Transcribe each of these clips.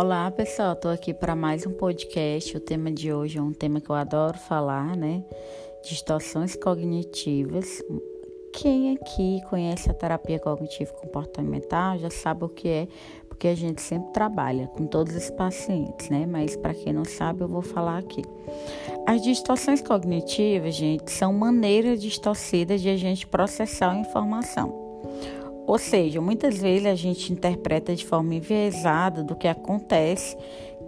Olá pessoal, estou aqui para mais um podcast. O tema de hoje é um tema que eu adoro falar, né? Distorções cognitivas. Quem aqui conhece a terapia cognitivo comportamental já sabe o que é, porque a gente sempre trabalha com todos os pacientes, né? Mas para quem não sabe, eu vou falar aqui. As distorções cognitivas, gente, são maneiras distorcidas de a gente processar a informação. Ou seja, muitas vezes a gente interpreta de forma enviesada do que acontece,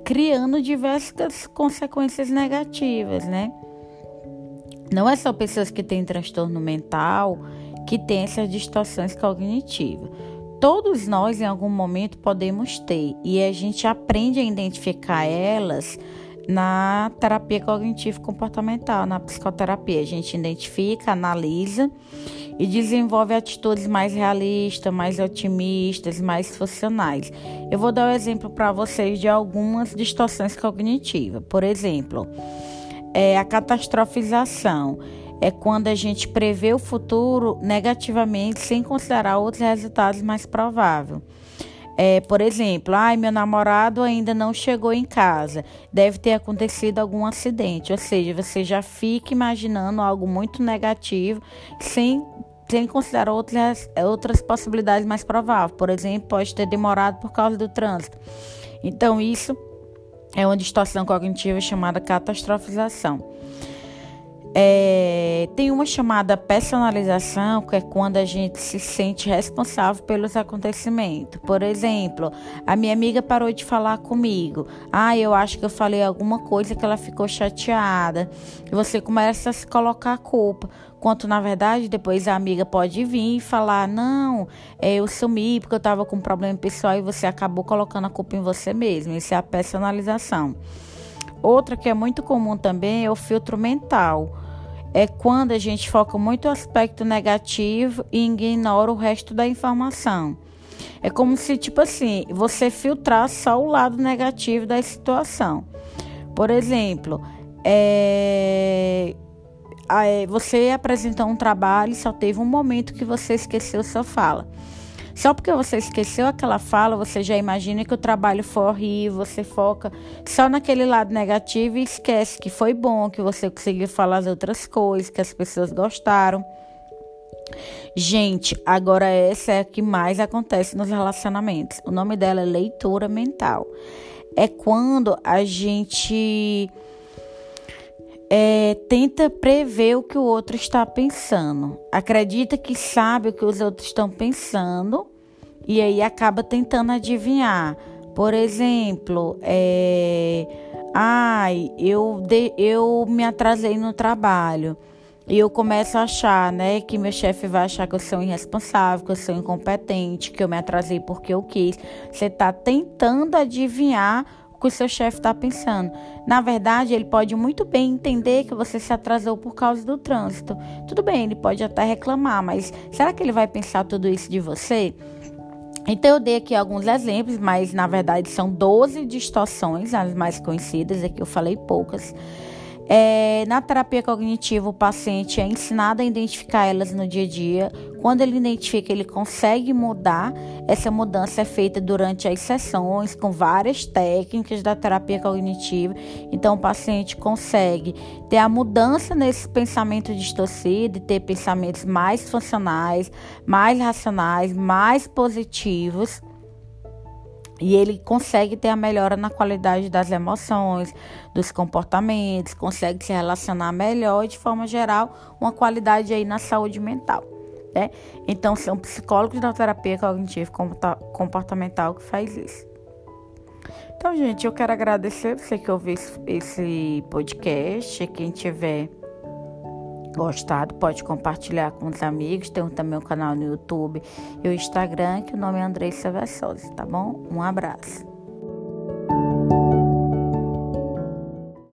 criando diversas consequências negativas, né? Não é só pessoas que têm transtorno mental que têm essas distorções cognitivas. Todos nós, em algum momento, podemos ter, e a gente aprende a identificar elas na terapia cognitivo-comportamental, na psicoterapia. A gente identifica, analisa e desenvolve atitudes mais realistas, mais otimistas, mais funcionais. Eu vou dar um exemplo para vocês de algumas distorções cognitivas. Por exemplo, é a catastrofização. É quando a gente prevê o futuro negativamente sem considerar outros resultados mais prováveis. É, por exemplo, ai, meu namorado ainda não chegou em casa, deve ter acontecido algum acidente. Ou seja, você já fica imaginando algo muito negativo sem, sem considerar outras, outras possibilidades mais prováveis. Por exemplo, pode ter demorado por causa do trânsito. Então, isso é uma distorção cognitiva chamada catastrofização. É, tem uma chamada personalização, que é quando a gente se sente responsável pelos acontecimentos. Por exemplo, a minha amiga parou de falar comigo. Ah, eu acho que eu falei alguma coisa que ela ficou chateada. E você começa a se colocar a culpa. Quanto na verdade, depois a amiga pode vir e falar: Não, é, eu sumi porque eu estava com um problema pessoal e você acabou colocando a culpa em você mesmo. Isso é a personalização. Outra que é muito comum também é o filtro mental é quando a gente foca muito no aspecto negativo e ignora o resto da informação. É como se, tipo assim, você filtrasse só o lado negativo da situação. Por exemplo, é, é, você apresentou um trabalho e só teve um momento que você esqueceu sua fala. Só porque você esqueceu aquela fala, você já imagina que o trabalho foi horrível, você foca só naquele lado negativo e esquece que foi bom, que você conseguiu falar as outras coisas, que as pessoas gostaram. Gente, agora essa é a que mais acontece nos relacionamentos. O nome dela é leitura mental. É quando a gente é, tenta prever o que o outro está pensando, acredita que sabe o que os outros estão pensando e aí acaba tentando adivinhar. Por exemplo, é, ai, eu, de, eu me atrasei no trabalho. E eu começo a achar, né, que meu chefe vai achar que eu sou irresponsável, que eu sou incompetente, que eu me atrasei porque eu quis. Você está tentando adivinhar que o seu chefe está pensando. Na verdade, ele pode muito bem entender que você se atrasou por causa do trânsito. Tudo bem, ele pode até reclamar, mas será que ele vai pensar tudo isso de você? Então, eu dei aqui alguns exemplos, mas na verdade são 12 distorções, as mais conhecidas, aqui eu falei poucas. É, na terapia cognitiva, o paciente é ensinado a identificar elas no dia a dia. Quando ele identifica, ele consegue mudar. Essa mudança é feita durante as sessões, com várias técnicas da terapia cognitiva. Então, o paciente consegue ter a mudança nesse pensamento distorcido ter pensamentos mais funcionais, mais racionais, mais positivos e ele consegue ter a melhora na qualidade das emoções, dos comportamentos, consegue se relacionar melhor e, de forma geral, uma qualidade aí na saúde mental. Né? Então, são psicólogos da terapia cognitiva comportamental que faz isso. Então, gente, eu quero agradecer você que ouviu esse podcast. Quem tiver gostado, pode compartilhar com os amigos. Tem também o canal no YouTube e o Instagram, que o nome é Andressa Versosa, tá bom? Um abraço.